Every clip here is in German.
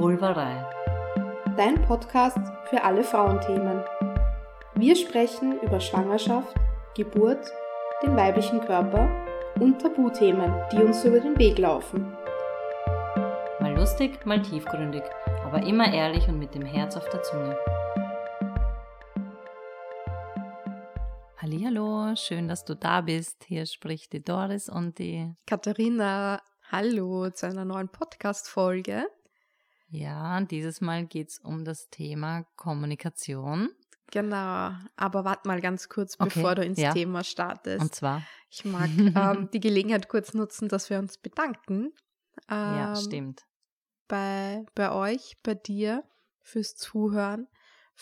Vulvarei. Dein Podcast für alle Frauenthemen. Wir sprechen über Schwangerschaft, Geburt, den weiblichen Körper und Tabuthemen, die uns über den Weg laufen. Mal lustig, mal tiefgründig, aber immer ehrlich und mit dem Herz auf der Zunge. Hallo, schön, dass du da bist. Hier spricht die Doris und die Katharina. Hallo zu einer neuen Podcast-Folge. Ja, dieses Mal geht es um das Thema Kommunikation. Genau, aber warte mal ganz kurz, bevor okay, du ins ja. Thema startest. Und zwar? Ich mag ähm, die Gelegenheit kurz nutzen, dass wir uns bedanken. Ähm, ja, stimmt. Bei, bei euch, bei dir fürs Zuhören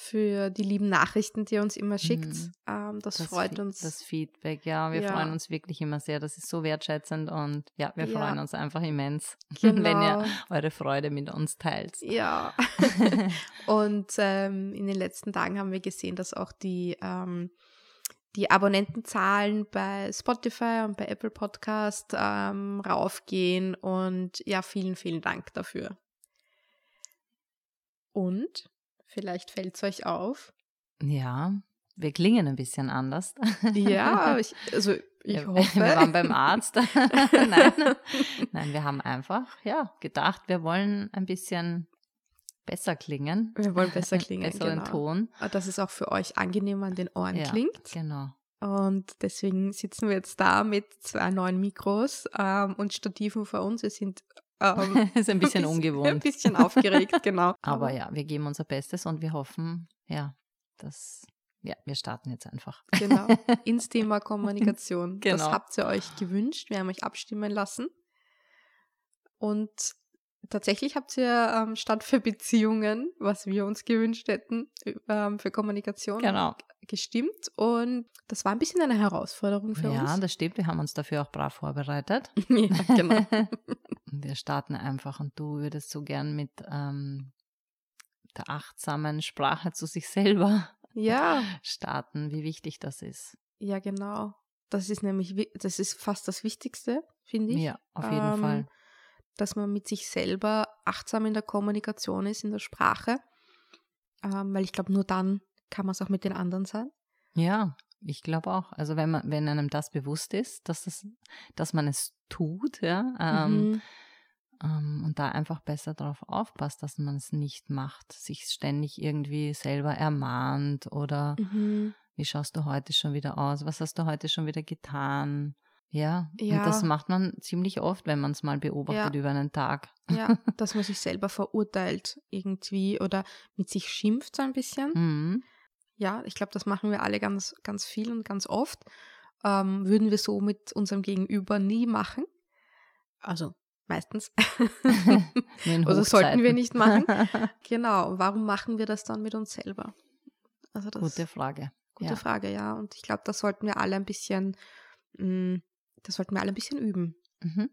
für die lieben Nachrichten, die ihr uns immer schickt. Mhm. Ähm, das, das, freut uns. Das Feedback, ja, wir ja. freuen uns wirklich immer sehr. Das ist so wertschätzend und ja, wir ja. freuen uns einfach immens, genau. wenn ihr genau. eure Freude mit uns teilt. Ja. und ähm, in den letzten Tagen haben wir gesehen, dass auch die ähm, die Abonnentenzahlen bei Spotify und bei Apple Podcast ähm, raufgehen und ja, vielen, vielen Dank dafür. Und Vielleicht fällt es euch auf. Ja, wir klingen ein bisschen anders. Ja, ich, also ich hoffe. Wir waren beim Arzt. Nein. Nein, wir haben einfach ja, gedacht, wir wollen ein bisschen besser klingen. Wir wollen besser klingen. Besseren genau. Ton. Ah, dass es auch für euch angenehmer an den Ohren ja, klingt. Genau. Und deswegen sitzen wir jetzt da mit zwei neuen Mikros ähm, und Stativen vor uns. Wir sind ähm, ist ein bisschen ungewohnt. Ein bisschen aufgeregt, genau. Aber ja, wir geben unser Bestes und wir hoffen, ja, dass ja, wir starten jetzt einfach. Genau, ins Thema Kommunikation. Genau. Das habt ihr euch gewünscht. Wir haben euch abstimmen lassen. Und tatsächlich habt ihr ähm, statt für Beziehungen, was wir uns gewünscht hätten, ähm, für Kommunikation genau. gestimmt. Und das war ein bisschen eine Herausforderung für ja, uns. Ja, das stimmt. Wir haben uns dafür auch brav vorbereitet. ja, genau. wir starten einfach und du würdest so gern mit ähm, der achtsamen Sprache zu sich selber ja. starten, wie wichtig das ist. Ja, genau. Das ist nämlich, das ist fast das Wichtigste, finde ich. Ja, auf jeden ähm, Fall. Dass man mit sich selber achtsam in der Kommunikation ist, in der Sprache. Ähm, weil ich glaube, nur dann kann man es auch mit den anderen sein. Ja, ich glaube auch. Also wenn man, wenn einem das bewusst ist, dass das, dass man es tut, ja, ähm, mhm. ähm, und da einfach besser darauf aufpasst, dass man es nicht macht, sich ständig irgendwie selber ermahnt oder mhm. wie schaust du heute schon wieder aus, was hast du heute schon wieder getan? Ja, ja. und das macht man ziemlich oft, wenn man es mal beobachtet ja. über einen Tag. Ja, dass man sich selber verurteilt irgendwie oder mit sich schimpft so ein bisschen. Mhm. Ja, ich glaube, das machen wir alle ganz, ganz viel und ganz oft. Ähm, würden wir so mit unserem Gegenüber nie machen. Also meistens. also sollten wir nicht machen. genau. Warum machen wir das dann mit uns selber? Also das, gute Frage. Gute ja. Frage, ja. Und ich glaube, das sollten wir alle ein bisschen, mh, mm, das sollten wir alle ein bisschen üben. Mhm.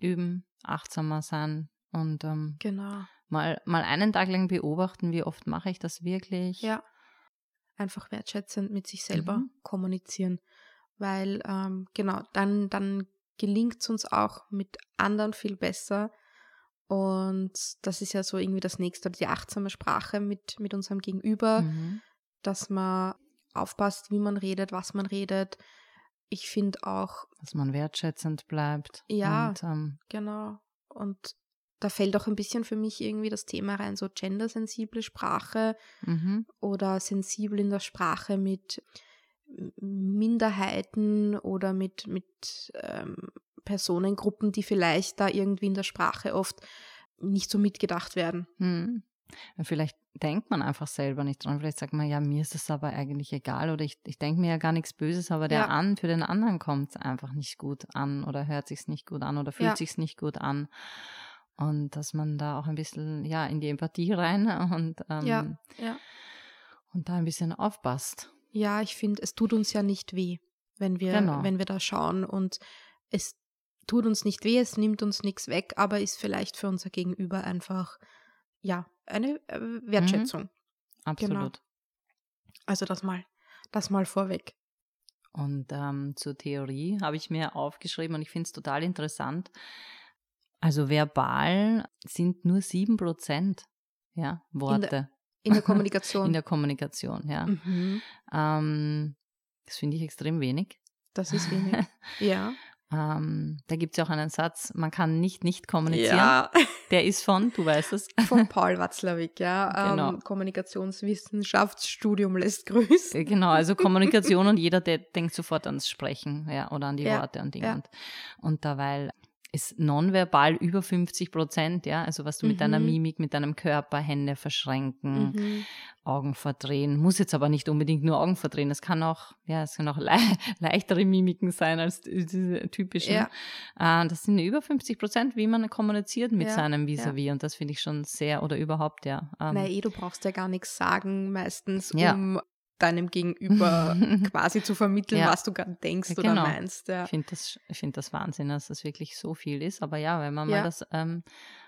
Üben, achtsamer sein und ähm, genau. mal, mal einen Tag lang beobachten, wie oft mache ich das wirklich. Ja einfach wertschätzend mit sich selber mhm. kommunizieren. Weil, ähm, genau, dann, dann gelingt es uns auch mit anderen viel besser. Und das ist ja so irgendwie das nächste, die achtsame Sprache mit, mit unserem Gegenüber, mhm. dass man aufpasst, wie man redet, was man redet. Ich finde auch. Dass man wertschätzend bleibt. Ja, und, ähm, genau. Und da fällt auch ein bisschen für mich irgendwie das Thema rein, so gendersensible Sprache mhm. oder sensibel in der Sprache mit Minderheiten oder mit, mit ähm, Personengruppen, die vielleicht da irgendwie in der Sprache oft nicht so mitgedacht werden. Mhm. Vielleicht denkt man einfach selber nicht dran. Vielleicht sagt man, ja, mir ist es aber eigentlich egal oder ich, ich denke mir ja gar nichts Böses, aber der ja. an, für den anderen kommt es einfach nicht gut an oder hört sich nicht gut an oder fühlt ja. sich nicht gut an. Und dass man da auch ein bisschen ja in die Empathie rein und, ähm, ja, ja. und da ein bisschen aufpasst. Ja, ich finde, es tut uns ja nicht weh, wenn wir, genau. wenn wir da schauen. Und es tut uns nicht weh, es nimmt uns nichts weg, aber ist vielleicht für unser Gegenüber einfach ja eine äh, Wertschätzung. Mhm. Absolut. Genau. Also das mal, das mal vorweg. Und ähm, zur Theorie habe ich mir aufgeschrieben und ich finde es total interessant Also verbal sind nur 7% ja, Worte. In der Kommunikation. In der Kommunikation, ja. Mhm. Ähm, das finde ich extrem wenig. Das ist wenig. ja. Ähm, da gibt es ja auch einen Satz, man kann nicht nicht kommunizieren. Ja. Der ist von, du weißt es. Von Paul Watzlawick, ja. Genau. Ähm, Kommunikationswissenschaftsstudium lässt grüßen. Äh, genau, also Kommunikation und jeder, der denkt sofort ans Sprechen ja, oder an die ja. Worte und Dinge. Ja. Und, und dabei ist nonverbal über 50 Prozent, ja, also was du mhm. mit deiner mhm. Mimik, mit deinem Körper, Hände verschränken, mhm. Augen verdrehen, muss jetzt aber nicht unbedingt nur Augen verdrehen, es kann auch, ja, es kann auch le leichtere Mimiken sein als diese typischen. Ja. Äh, das sind über 50 Prozent, wie man kommuniziert mit ja. seinem Vis-a-vis -vis. und das finde ich schon sehr, oder überhaupt, ja. Ähm, Nein, eh, du brauchst ja gar nichts sagen meistens, um deinem Gegenüber quasi zu vermitteln, ja. was du gerade denkst genau. oder meinst. Ja. Ich finde das, find das Wahnsinn, dass das wirklich so viel ist. Aber ja, wenn man ja. mal das ähm,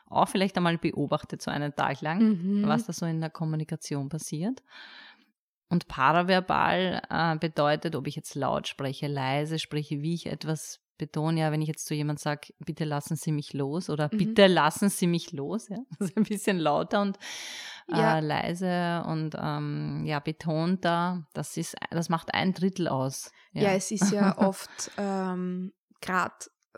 auch vielleicht einmal beobachtet, so einen Tag lang, mhm. was da so in der Kommunikation passiert. Und paraverbal äh, bedeutet, ob ich jetzt laut spreche, leise spreche, wie ich etwas betone ja, wenn ich jetzt zu jemand sage, bitte lassen Sie mich los oder mhm. bitte lassen Sie mich los, ja, also ein bisschen lauter und ja. äh, leise und ähm, ja, betonter, das ist, das macht ein Drittel aus. Ja, ja es ist ja oft ähm, gerade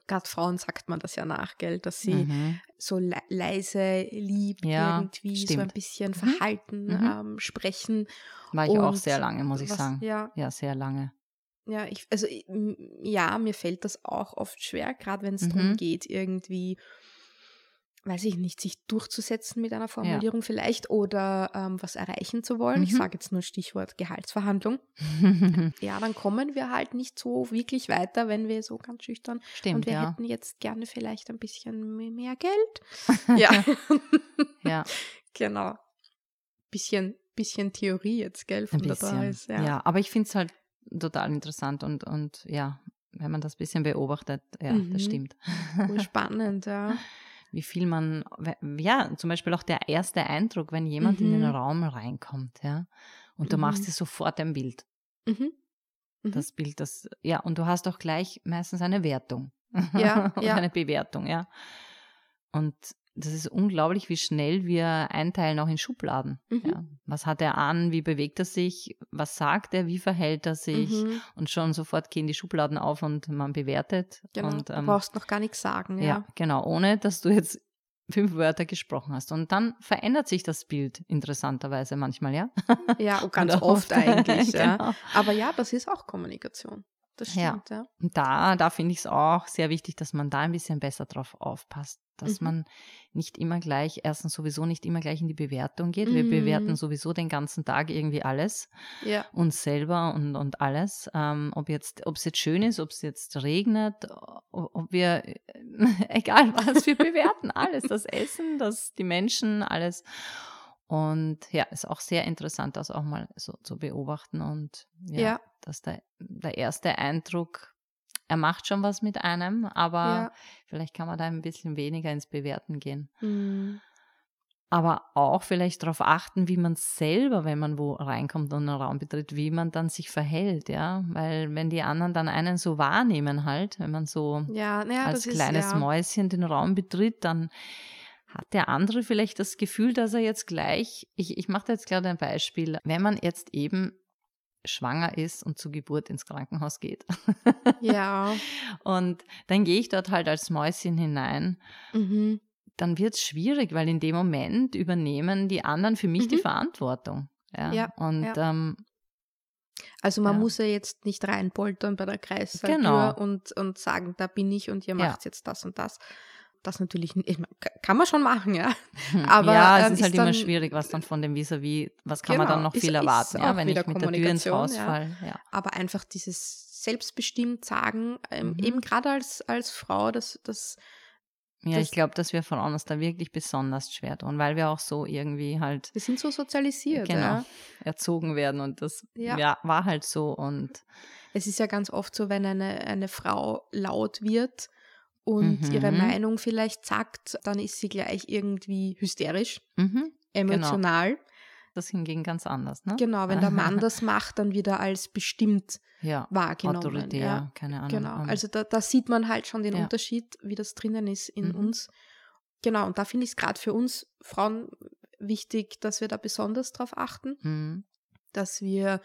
gerade Frauen sagt man das ja nach, gell, dass sie mhm. so le leise, lieb ja, irgendwie stimmt. so ein bisschen mhm. verhalten mhm. ähm, sprechen. War ich auch sehr lange, muss ich was, sagen. Ja. ja, sehr lange. Ja, ich, also ja, mir fällt das auch oft schwer, gerade wenn es mhm. darum geht, irgendwie, weiß ich nicht, sich durchzusetzen mit einer Formulierung ja. vielleicht oder ähm, was erreichen zu wollen. Mhm. Ich sage jetzt nur Stichwort Gehaltsverhandlung. ja, dann kommen wir halt nicht so wirklich weiter, wenn wir so ganz schüchtern Stimmt, und wir ja. hätten jetzt gerne vielleicht ein bisschen mehr Geld. ja. ja. Genau. Bisschen, bisschen Theorie jetzt, gell, von der Doris. Ja. ja, aber ich finde es halt total interessant und, und ja, wenn man das ein bisschen beobachtet, ja, mhm. das stimmt. spannend, ja. Wie viel man, ja, zum Beispiel auch der erste Eindruck, wenn jemand mhm. in den mhm. Raum reinkommt, ja, und du mhm. machst dir sofort ein Bild. Mhm. Mhm. Das Bild, das, ja, und du hast auch gleich meistens eine Wertung. Ja, ja. eine Bewertung, ja. Und das ist unglaublich, wie schnell wir einteilen, auch in Schubladen. Mhm. Ja. Was hat er an? Wie bewegt er sich? Was sagt er? Wie verhält er sich? Mhm. Und schon sofort gehen die Schubladen auf und man bewertet. Genau. Und, ähm, du brauchst noch gar nichts sagen. Ja. ja, genau. Ohne, dass du jetzt fünf Wörter gesprochen hast. Und dann verändert sich das Bild interessanterweise manchmal, ja? Ja, und ganz oft, oft eigentlich. genau. ja. Aber ja, das ist auch Kommunikation. Das stimmt, ja. ja. Und da, da finde ich es auch sehr wichtig, dass man da ein bisschen besser drauf aufpasst dass mhm. man nicht immer gleich, erstens sowieso nicht immer gleich in die Bewertung geht. Wir mhm. bewerten sowieso den ganzen Tag irgendwie alles, ja. uns selber und, und alles. Ähm, ob jetzt, ob es jetzt schön ist, ob es jetzt regnet, ob wir, egal was, wir bewerten alles, das Essen, das, die Menschen, alles. Und ja, ist auch sehr interessant, das auch mal so zu beobachten und ja, ja. dass der, der erste Eindruck er macht schon was mit einem, aber ja. vielleicht kann man da ein bisschen weniger ins Bewerten gehen. Mhm. Aber auch vielleicht darauf achten, wie man selber, wenn man wo reinkommt und einen Raum betritt, wie man dann sich verhält, ja. Weil wenn die anderen dann einen so wahrnehmen halt, wenn man so ja, ja, als kleines ist. Mäuschen den Raum betritt, dann hat der andere vielleicht das Gefühl, dass er jetzt gleich, ich, ich mache da jetzt gerade ein Beispiel, wenn man jetzt eben schwanger ist und zur Geburt ins Krankenhaus geht. Ja. und dann gehe ich dort halt als Mäuschen hinein. Mhm. Dann wird es schwierig, weil in dem Moment übernehmen die anderen für mich mhm. die Verantwortung. Ja. ja und ja. Ähm, also man ja. muss ja jetzt nicht reinpoltern bei der Kreissäge genau. und, und sagen, da bin ich und ihr macht jetzt das und das das natürlich, ich mein, kann man schon machen, ja. Hm. Aber ja, es ähm, ist halt dann, immer schwierig, was dann von dem Vis-a-vis, was kann genau, man dann noch ist, viel erwarten, ja, wenn ich mit der Tür ins Haus ja. fall. Ja. Aber einfach dieses selbstbestimmt sagen, ähm, mhm. eben gerade als, als Frau, das, das ja, das, ich glaube, dass wir Frauen uns da wirklich besonders schwer tun, weil wir auch so irgendwie halt. Wir sind so sozialisiert, genau, ja. erzogen werden und das ja. war halt so und. Es ist ja ganz oft so, wenn eine, eine Frau laut wird, und mhm. ihre Meinung vielleicht sagt, dann ist sie gleich irgendwie hysterisch, mhm. Emotional. Genau. das hingegen ganz anders, ne? Genau, wenn der Mann das macht, dann wieder als bestimmt ja, wahrgenommen. Autoritär, ja. keine Ahnung. Genau, also da, da sieht man halt schon den Ja. Unterschied, wie das drinnen ist in Mhm. uns. Genau, und da finde ich es gerade für uns Frauen wichtig, dass wir da besonders drauf achten, mhm. dass wir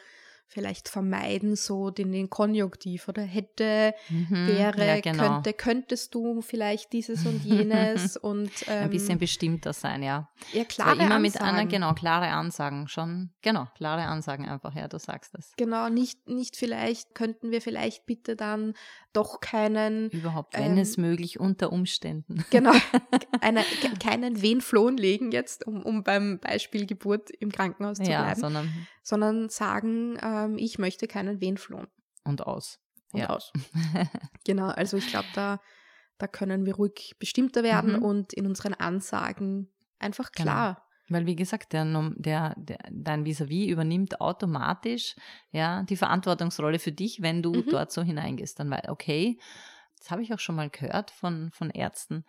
vielleicht vermeiden, so den, den Konjunktiv oder hätte, Mhm. wäre, ja, genau. könnte, könntest du vielleicht dieses und jenes und ähm, Ein bisschen bestimmter sein, ja. ja, klare immer mit einer, Ansagen. genau, klare Ansagen schon. Genau, klare Ansagen einfach, ja, du sagst es. Genau, nicht, nicht vielleicht, könnten wir vielleicht bitte dann doch keinen, Überhaupt, wenn Ähm, es möglich, unter Umständen. genau, eine, ke- keinen Venflon legen jetzt, um, um beim Beispiel Geburt im Krankenhaus zu Ja, bleiben, sondern sondern sagen, ähm, ich möchte keinen Venflon und aus. und Ja. aus. Genau, also ich glaube, da, da können wir ruhig bestimmter werden Mhm. und in unseren Ansagen einfach Genau. klar. Weil, wie gesagt, der, der, der, dein Vis-à-vis übernimmt automatisch ja, die Verantwortungsrolle für dich, wenn du Mhm. dort so hineingehst. Dann, weil, okay, das habe ich auch schon mal gehört von, von Ärzten,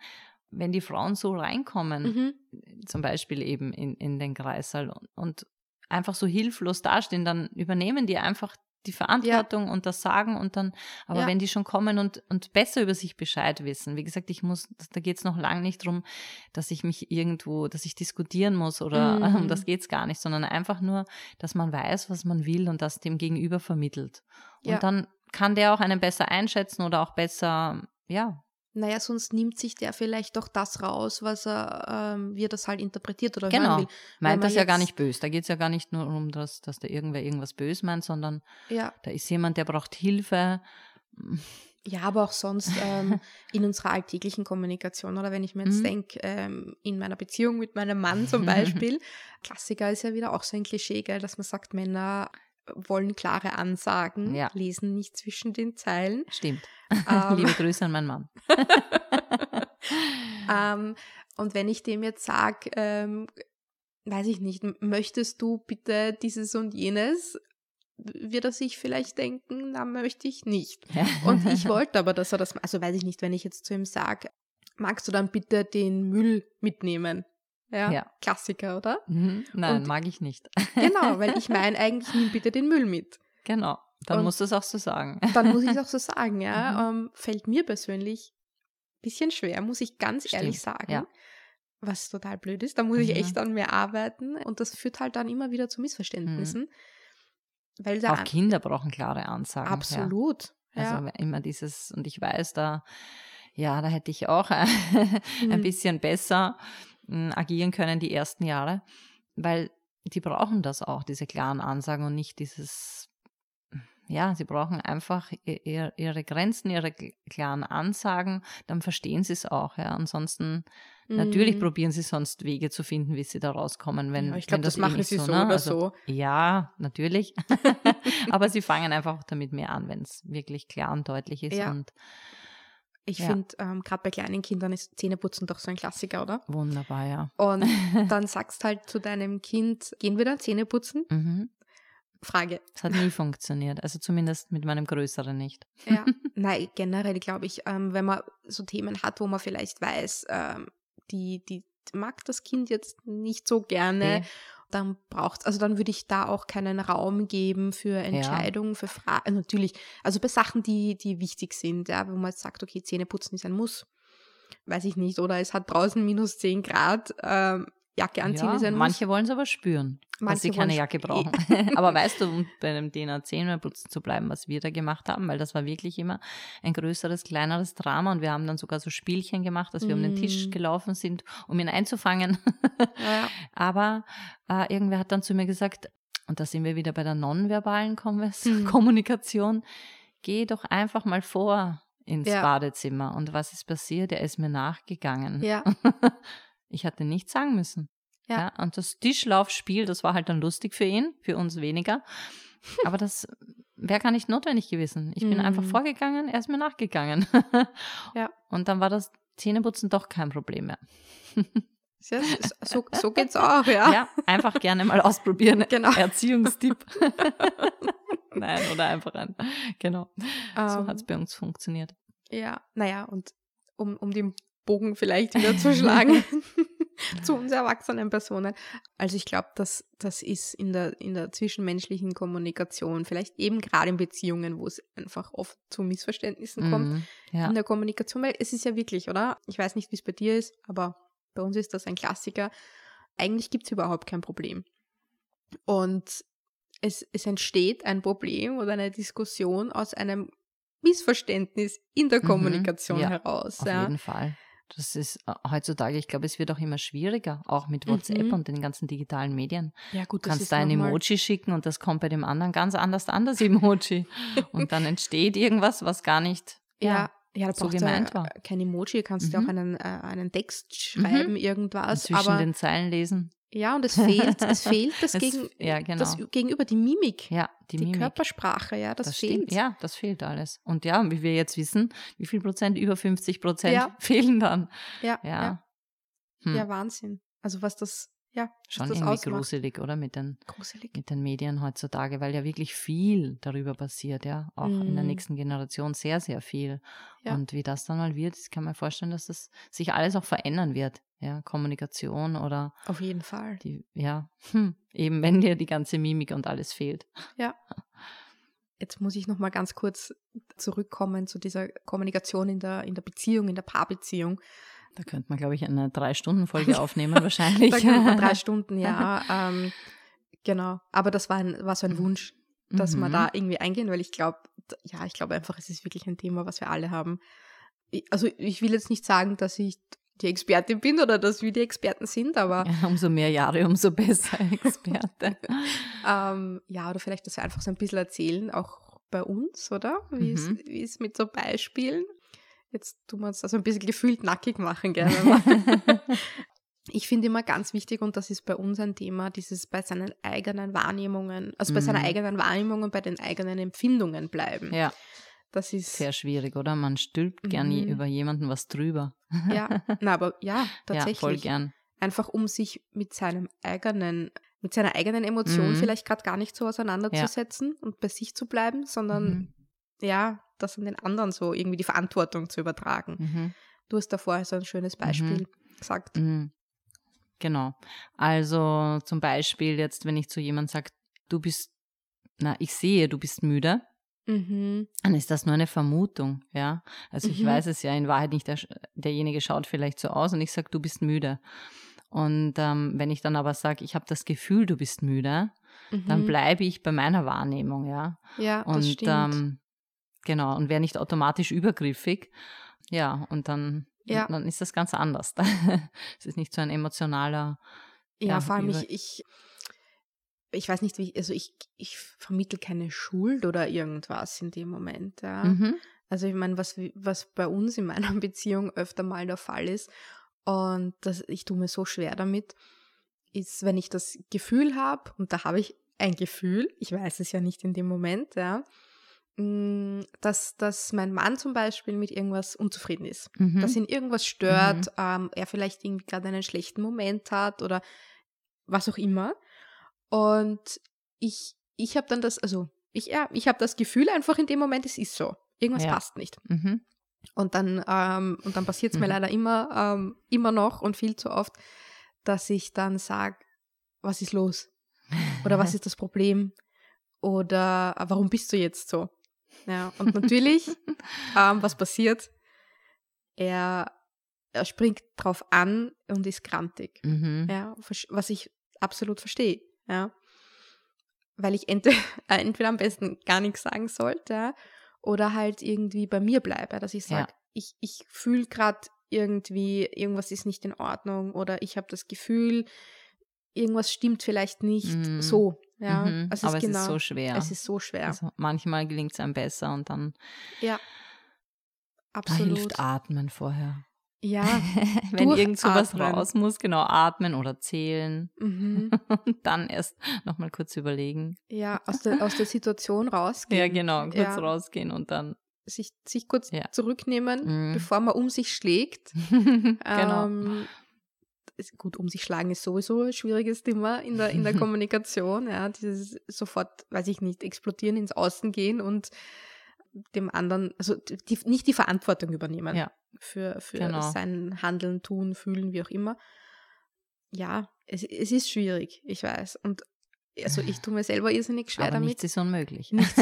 wenn die Frauen so reinkommen, Mhm. zum Beispiel eben in, in den Kreissaal und, und einfach so hilflos dastehen, dann übernehmen die einfach die Verantwortung und das Sagen und dann, aber Ja. wenn die schon kommen und, und besser über sich Bescheid wissen, wie gesagt, ich muss, da geht es noch lange nicht drum, dass ich mich irgendwo, dass ich diskutieren muss oder Mhm. um das geht es gar nicht, sondern einfach nur, dass man weiß, was man will und das dem Gegenüber vermittelt. Und Ja. dann kann der auch einen besser einschätzen oder auch besser, ja, Naja, sonst nimmt sich der vielleicht doch das raus, was er, ähm, wie er das halt interpretiert oder Genau. hören will. meint man das ja gar nicht böse. Da geht es ja gar nicht nur um, dass, dass da irgendwer irgendwas böse meint, sondern Ja, da ist jemand, der braucht Hilfe. ja aber auch sonst ähm, in unserer alltäglichen Kommunikation oder wenn ich mir jetzt Mhm. denke, ähm, in meiner Beziehung mit meinem Mann zum Beispiel, Klassiker ist ja wieder auch so ein Klischee, gell, dass man sagt, Männer wollen klare Ansagen, Ja. lesen nicht zwischen den Zeilen. Stimmt. Ähm, Liebe Grüße an meinen Mann. Ähm, und wenn ich dem jetzt sage, ähm, weiß ich nicht, möchtest du bitte dieses und jenes, wird er sich vielleicht denken, na, möchte ich nicht. Und ich wollte aber, dass er das, also weiß ich nicht, wenn ich jetzt zu ihm sage, magst du dann bitte den Müll mitnehmen? Ja, Ja. Klassiker, oder? Mhm. Nein, Und- mag ich nicht. Genau, weil ich meine eigentlich, nimm bitte den Müll mit. Genau. Dann Und- musst du es auch so sagen. Dann muss ich es auch so sagen, Mhm. ja. Ähm, fällt mir persönlich ein bisschen schwer, muss ich ganz ehrlich Stimmt, sagen. ja. Was total blöd ist. Da muss ich Mhm. echt an mir arbeiten. Und das führt halt dann immer wieder zu Missverständnissen. Weil da Auch Kinder brauchen klare Ansagen. Ja. absolut. Ja. Also immer dieses, und ich weiß, da, ja, da hätte ich auch ein Mhm. bisschen besser agieren können die ersten Jahre, weil die brauchen das auch, diese klaren Ansagen und nicht dieses, ja, sie brauchen einfach ihr, ihre Grenzen, ihre kl- klaren Ansagen, dann verstehen sie es auch. Ja. Ansonsten, natürlich Mhm. probieren sie sonst Wege zu finden, wie sie da rauskommen, wenn, ja, ich glaube, das, eh machen sie so, ne? oder Also, so. Ja, natürlich. Aber sie fangen einfach damit mehr an, wenn es wirklich klar und deutlich ist Ja. und Ich ja. finde, ähm, gerade bei kleinen Kindern ist Zähneputzen doch so ein Klassiker, oder? wunderbar, ja. Und dann sagst halt zu deinem Kind, gehen wir dann Zähne putzen? Mhm. Frage. Es hat nie funktioniert, also zumindest mit meinem Größeren nicht. Ja, nein, generell glaube ich, ähm, wenn man so Themen hat, wo man vielleicht weiß, ähm, die, die mag das Kind jetzt nicht so gerne, Okay. Dann braucht also dann würde ich da auch keinen Raum geben für Entscheidungen, für Fragen. Natürlich, also bei Sachen, die, die wichtig sind, ja, wo man jetzt sagt, okay, Zähneputzen ist ein Muss, weiß ich nicht, oder es hat draußen minus 10 Grad, ähm, Jacke anziehen Ja, ist ein manche Muss. wollen es aber spüren, dass sie keine Jacke brauchen. aber weißt du, um bei dem Thema Zähneputzen zu bleiben, was wir da gemacht haben, weil das war wirklich immer ein größeres, kleineres Drama und wir haben dann sogar so Spielchen gemacht, dass wir um den Tisch Mm. gelaufen sind, um ihn einzufangen. Ja, Aber äh, irgendwer hat dann zu mir gesagt, und da sind wir wieder bei der nonverbalen Hm. Kommunikation, geh doch einfach mal vor ins Ja. Badezimmer. Und was ist passiert? Er ist mir nachgegangen. ja, Ich hatte nichts sagen müssen. Ja. Ja. und das Tischlaufspiel, das war halt dann lustig für ihn, für uns weniger. Aber das wäre gar nicht notwendig gewesen. Ich bin einfach Mhm. vorgegangen, er ist mir nachgegangen. Ja. Und dann war das Zähneputzen doch kein Problem mehr. Ja, so, so geht's auch, ja. Ja, einfach gerne mal ausprobieren. Genau. Erziehungstipp. Nein, oder einfach ein. Genau. so Ähm, hat es bei uns funktioniert. Ja, naja, und um, um den Bogen vielleicht wieder zu schlagen. zu uns erwachsenen Personen. Also ich glaube, dass das ist in der, in der zwischenmenschlichen Kommunikation, vielleicht eben gerade in Beziehungen, wo es einfach oft zu Missverständnissen kommt, Mhm, ja. in der Kommunikation, weil es ist ja wirklich, oder? Ich weiß nicht, wie es bei dir ist, aber bei uns ist das ein Klassiker. Eigentlich gibt es überhaupt kein Problem. Und es, es entsteht ein Problem oder eine Diskussion aus einem Missverständnis in der Mhm, Kommunikation ja, heraus. Auf ja. jeden Fall. Das ist äh, heutzutage, ich glaube, es wird auch immer schwieriger, auch mit WhatsApp Mhm. und den ganzen digitalen Medien. ja, gut, Du das kannst ist da ein Emoji schicken und das kommt bei dem anderen ganz anders an, das Emoji. und dann entsteht irgendwas, was gar nicht Ja, ja, da so gemeint ja war. kein Emoji, kannst du Mhm. auch einen, äh, einen Text schreiben, irgendwas. zwischen Aber den Zeilen lesen. ja, und es fehlt, es fehlt das, Es- gegen, ja, genau. das Gegenüber, die Mimik, Ja, die, die, Mimik. Körpersprache, ja, das, das fehlt. stimmt. Ja, das fehlt alles. Und ja, wie wir jetzt wissen, wie viel Prozent, über 50 Prozent Ja. fehlen dann. ja, Ja. ja. Hm. ja, Wahnsinn. Also was das, ja, Schon irgendwie ausmacht. gruselig, oder? Mit den, Gruselig. mit den Medien heutzutage, weil ja wirklich viel darüber passiert, ja. Auch in der Mhm. nächsten Generation sehr, sehr viel. Ja. Und wie das dann mal wird, ich kann mir vorstellen, dass das sich alles auch verändern wird. Ja, Kommunikation oder Auf jeden Fall. die, ja, hm, eben wenn dir die ganze Mimik und alles fehlt. Jetzt muss ich noch mal ganz kurz zurückkommen zu dieser Kommunikation in der, in der Beziehung, in der Paarbeziehung. Da könnte man, glaube ich, eine Drei-Stunden-Folge aufnehmen, wahrscheinlich. Da können wir drei Stunden, ja. Ähm, genau. Aber das war, ein, war so ein Wunsch, dass wir Mhm. da irgendwie eingehen, weil ich glaube, ja, ich glaube einfach, es ist wirklich ein Thema, was wir alle haben. Also ich will jetzt nicht sagen, dass ich die Expertin bin oder dass wir die Experten sind, aber Ja, umso mehr Jahre, umso besser, Experte. ähm, ja, oder vielleicht, dass wir einfach so ein bisschen erzählen, auch bei uns, oder? Wie, es, Mhm. wie es mit so Beispielen. Jetzt tun wir uns also ein bisschen gefühlt nackig machen, gerne. Ich finde immer ganz wichtig, und das ist bei uns ein Thema, dieses bei seinen eigenen Wahrnehmungen, also bei seiner Mhm. eigenen Wahrnehmung bei den eigenen Empfindungen bleiben. ja, Das ist, sehr schwierig, oder? Man stülpt gern Mhm. über jemanden was drüber. ja, na, aber ja, tatsächlich. Ja, voll gern. Einfach um sich mit seinem eigenen, mit seiner eigenen Emotion Mhm. vielleicht gerade gar nicht so auseinanderzusetzen und bei sich zu bleiben, sondern Mhm. ja, das an den anderen so irgendwie die Verantwortung zu übertragen. Mhm. Du hast da vorher so ein schönes Beispiel gesagt. Mhm. Genau. Also zum Beispiel jetzt, wenn ich zu jemandem sage, du bist, na, ich sehe, du bist müde, Mhm. dann ist das nur eine Vermutung, ja. Also ich Mhm. weiß es ja in Wahrheit nicht, der, derjenige schaut vielleicht so aus und ich sage, du bist müde. Und ähm, wenn ich dann aber sage, ich habe das Gefühl, du bist müde, dann Mhm. bleibe ich bei meiner Wahrnehmung, ja. Ja, das Und stimmt. ähm, genau, und wäre nicht automatisch übergriffig. Ja, und dann, Ja. dann ist das ganz anders. es ist nicht so ein emotionaler. ja, ja, vor allem ich, ich, ich weiß nicht, wie, also ich, ich vermittel keine Schuld oder irgendwas in dem Moment. Ja. Mhm. Also ich meine, was, was bei uns in meiner Beziehung öfter mal der Fall ist, und das, ich tue mir so schwer damit, ist, wenn ich das Gefühl habe, und da habe ich ein Gefühl, ich weiß es ja nicht in dem Moment, ja, dass, dass mein Mann zum Beispiel mit irgendwas unzufrieden ist. Mhm. Dass ihn irgendwas stört, ähm, er vielleicht irgendwie gerade einen schlechten Moment hat oder was auch immer. Und ich, ich habe dann das, also ich, ja, ich habe das Gefühl einfach in dem Moment, es ist so. Irgendwas Ja. passt nicht. Mhm. Und dann, ähm, und dann passiert es mir Mhm. leider immer, ähm, immer noch und viel zu oft, dass ich dann sage, was ist los? Oder was ist das Problem? Oder äh, warum bist du jetzt so? Ja, und natürlich, ähm, was passiert? Er, er springt drauf an und ist grantig. Mhm. Ja, was ich absolut verstehe. Ja. Weil ich ent äh, entweder am besten gar nichts sagen sollte ja, oder halt irgendwie bei mir bleibe, dass ich Ja. sage, ich, ich fühle gerade irgendwie, irgendwas ist nicht in Ordnung oder ich habe das Gefühl, irgendwas stimmt vielleicht nicht Mhm. so. Ja, Mhm. es Aber ist es genau, ist so schwer. Es ist so schwer. Also manchmal gelingt es einem besser und dann ja, da absolut. hilft Atmen vorher. Ja, Wenn irgend sowas raus muss, genau atmen oder zählen mhm. und dann erst nochmal kurz überlegen. ja, aus der, aus der Situation rausgehen. Ja, genau, kurz Ja. rausgehen und dann. sich, sich kurz Ja. zurücknehmen, Mhm. bevor man um sich schlägt. genau. Ähm, ist, gut, um sich schlagen ist sowieso ein schwieriges Thema in der, in der Kommunikation. Ja, dieses sofort, weiß ich nicht, explodieren, ins Außen gehen und dem anderen, also die, nicht die Verantwortung übernehmen Ja. für, für Genau. sein Handeln, Tun, Fühlen, wie auch immer. ja, es, es ist schwierig, ich weiß. Und also ich tue mir selber irrsinnig schwer Aber damit. nichts ist unmöglich. Nichts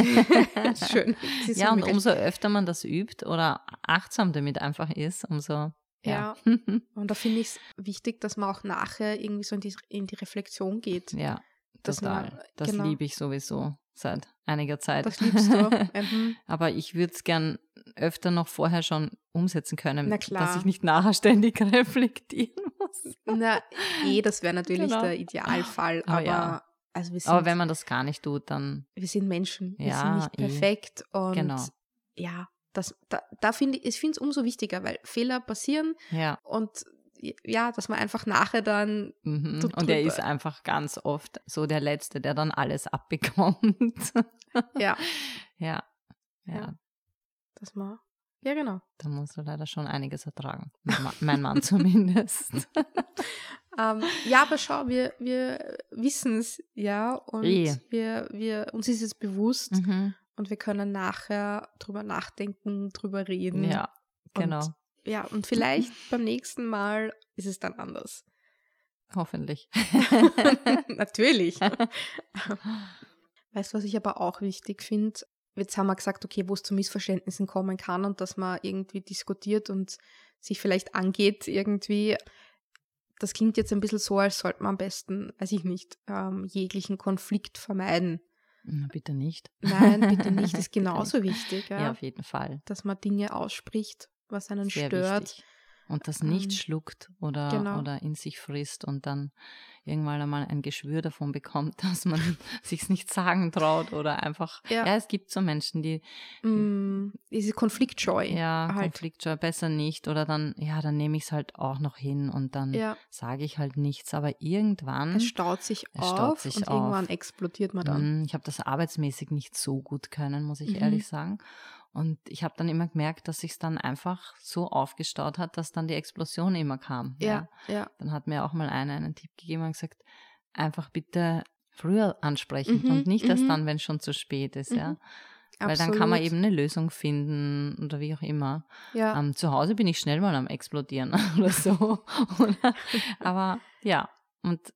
Schön. ist ja, und unmöglich. umso öfter man das übt oder achtsam damit einfach ist, umso ja. Und da finde ich es wichtig, dass man auch nachher irgendwie so in die, in die Reflexion geht. ja, Dass man- total. Das genau. liebe ich sowieso seit einiger Zeit. Das liebst du. Mhm. Aber ich würde es gern öfter noch vorher schon umsetzen können, dass ich nicht nachher ständig reflektieren muss. Na, eh, das wäre natürlich Genau. der Idealfall. Aber Aber, ja. also wir sind, Aber wenn man das gar nicht tut, dann wir sind Menschen. Wir Ja, sind nicht eh. perfekt. Und Genau. ja, das, da, da finde ich, finde es umso wichtiger, weil Fehler passieren ja. und ja, dass man einfach nachher dann Mhm. Und er ist einfach ganz oft so der Letzte, der dann alles abbekommt. ja, ja. Ja, Ja. dass man ja genau. da musst du leider schon einiges ertragen. Mein Mann zumindest. Ähm, ja, aber schau, wir, wir wissen es, ja, und Eh. wir, wir, uns ist es bewusst mhm. Und wir können nachher drüber nachdenken, drüber reden. Ja, Und- genau. Ja, und vielleicht beim nächsten Mal ist es dann anders. Hoffentlich. Natürlich. Weißt du, was ich aber auch wichtig finde? Jetzt haben wir gesagt, okay, wo es zu Missverständnissen kommen kann und dass man irgendwie diskutiert und sich vielleicht angeht irgendwie. Das klingt jetzt ein bisschen so, als sollte man am besten, weiß ich nicht, ähm, jeglichen Konflikt vermeiden. Na, bitte nicht. Nein, bitte nicht, ist genauso wichtig, Ja, ja, auf jeden Fall. dass man Dinge ausspricht, was einen Sehr stört. wichtig. Und das nicht Ähm, schluckt oder, genau. oder in sich frisst und dann irgendwann einmal ein Geschwür davon bekommt, dass man sich's nicht sagen traut oder einfach. Ja. Ja, es gibt so Menschen, die Mm, diese Konfliktscheu. ja halt. Konfliktscheu besser nicht oder dann ja, dann nehme ich es halt auch noch hin und dann Ja, sage ich halt nichts. Aber irgendwann es staut sich Es auf staut sich und auf. irgendwann explodiert man dann. Mm, Ich habe das arbeitsmäßig nicht so gut können, muss ich Mhm. ehrlich sagen. Und ich habe dann immer gemerkt, dass sich dann einfach so aufgestaut hat, dass dann die Explosion immer kam. Ja, ja. Dann hat mir auch mal einer einen Tipp gegeben und gesagt, einfach bitte früher ansprechen Mhm, und nicht erst mhm. dann, wenn es schon zu spät ist, ja. Mhm. Weil dann kann man Absolut. eben eine Lösung finden oder wie auch immer. Ja, Ähm, zu Hause bin ich schnell mal am explodieren oder so. aber ja, und